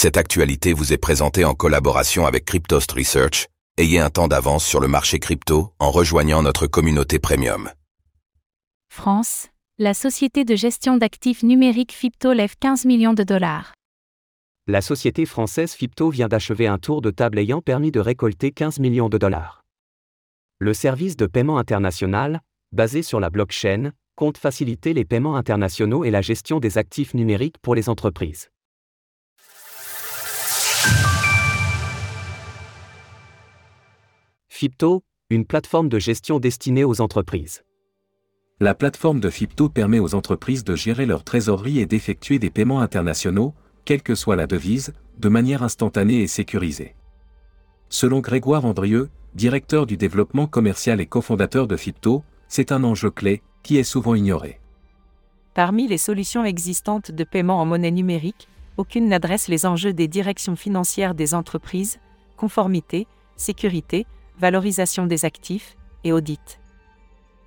Cette actualité vous est présentée en collaboration avec Cryptost Research. Ayez un temps d'avance sur le marché crypto en rejoignant notre communauté premium. France, la société de gestion d'actifs numériques Fipto lève 15 millions de dollars. La société française Fipto vient d'achever un tour de table ayant permis de récolter 15 millions de dollars. Le service de paiement international, basé sur la blockchain, compte faciliter les paiements internationaux et la gestion des actifs numériques pour les entreprises. Fipto, une plateforme de gestion destinée aux entreprises. La plateforme de Fipto permet aux entreprises de gérer leur trésorerie et d'effectuer des paiements internationaux, quelle que soit la devise, de manière instantanée et sécurisée. Selon Grégoire Andrieux, directeur du développement commercial et cofondateur de Fipto, c'est un enjeu clé, qui est souvent ignoré. Parmi les solutions existantes de paiement en monnaie numérique, aucune n'adresse les enjeux des directions financières des entreprises, conformité, sécurité, valorisation des actifs et audit.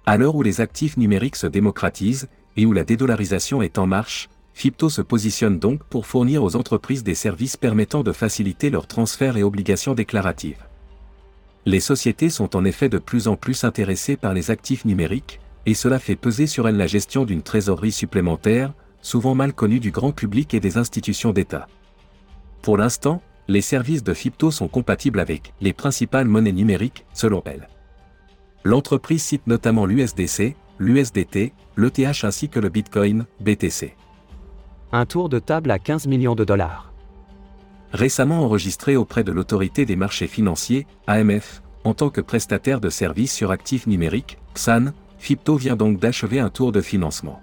À l'heure où les actifs numériques se démocratisent et où la dédollarisation est en marche, Fipto se positionne donc pour fournir aux entreprises des services permettant de faciliter leurs transferts et obligations déclaratives. Les sociétés sont en effet de plus en plus intéressées par les actifs numériques, et cela fait peser sur elles la gestion d'une trésorerie supplémentaire, souvent mal connue du grand public et des institutions d'État. Pour l'instant, les services de Fipto sont compatibles avec les principales monnaies numériques, selon elle. L'entreprise cite notamment l'USDC, l'USDT, l'ETH ainsi que le Bitcoin, BTC. Un tour de table à 15 millions de dollars. Récemment enregistré auprès de l'autorité des marchés financiers, AMF, en tant que prestataire de services sur actifs numériques, PSAN, Fipto vient donc d'achever un tour de financement.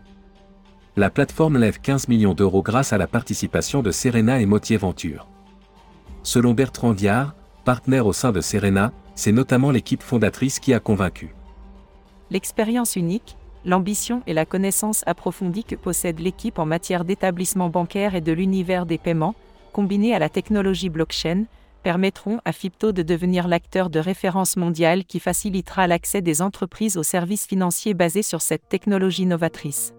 La plateforme lève 15 millions d'euros grâce à la participation de Serena et Motier Venture. Selon Bertrand Diard, partenaire au sein de Serena, c'est notamment l'équipe fondatrice qui a convaincu. L'expérience unique, l'ambition et la connaissance approfondie que possède l'équipe en matière d'établissement bancaire et de l'univers des paiements, combinés à la technologie blockchain, permettront à Fipto de devenir l'acteur de référence mondiale qui facilitera l'accès des entreprises aux services financiers basés sur cette technologie novatrice.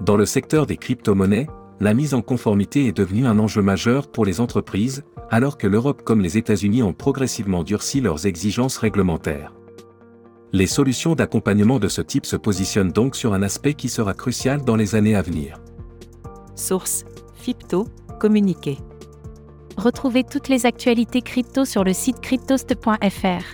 Dans le secteur des crypto-monnaies, la mise en conformité est devenue un enjeu majeur pour les entreprises, alors que l'Europe comme les États-Unis ont progressivement durci leurs exigences réglementaires. Les solutions d'accompagnement de ce type se positionnent donc sur un aspect qui sera crucial dans les années à venir. Source Fipto, communiqué. Retrouvez toutes les actualités crypto sur le site cryptost.fr.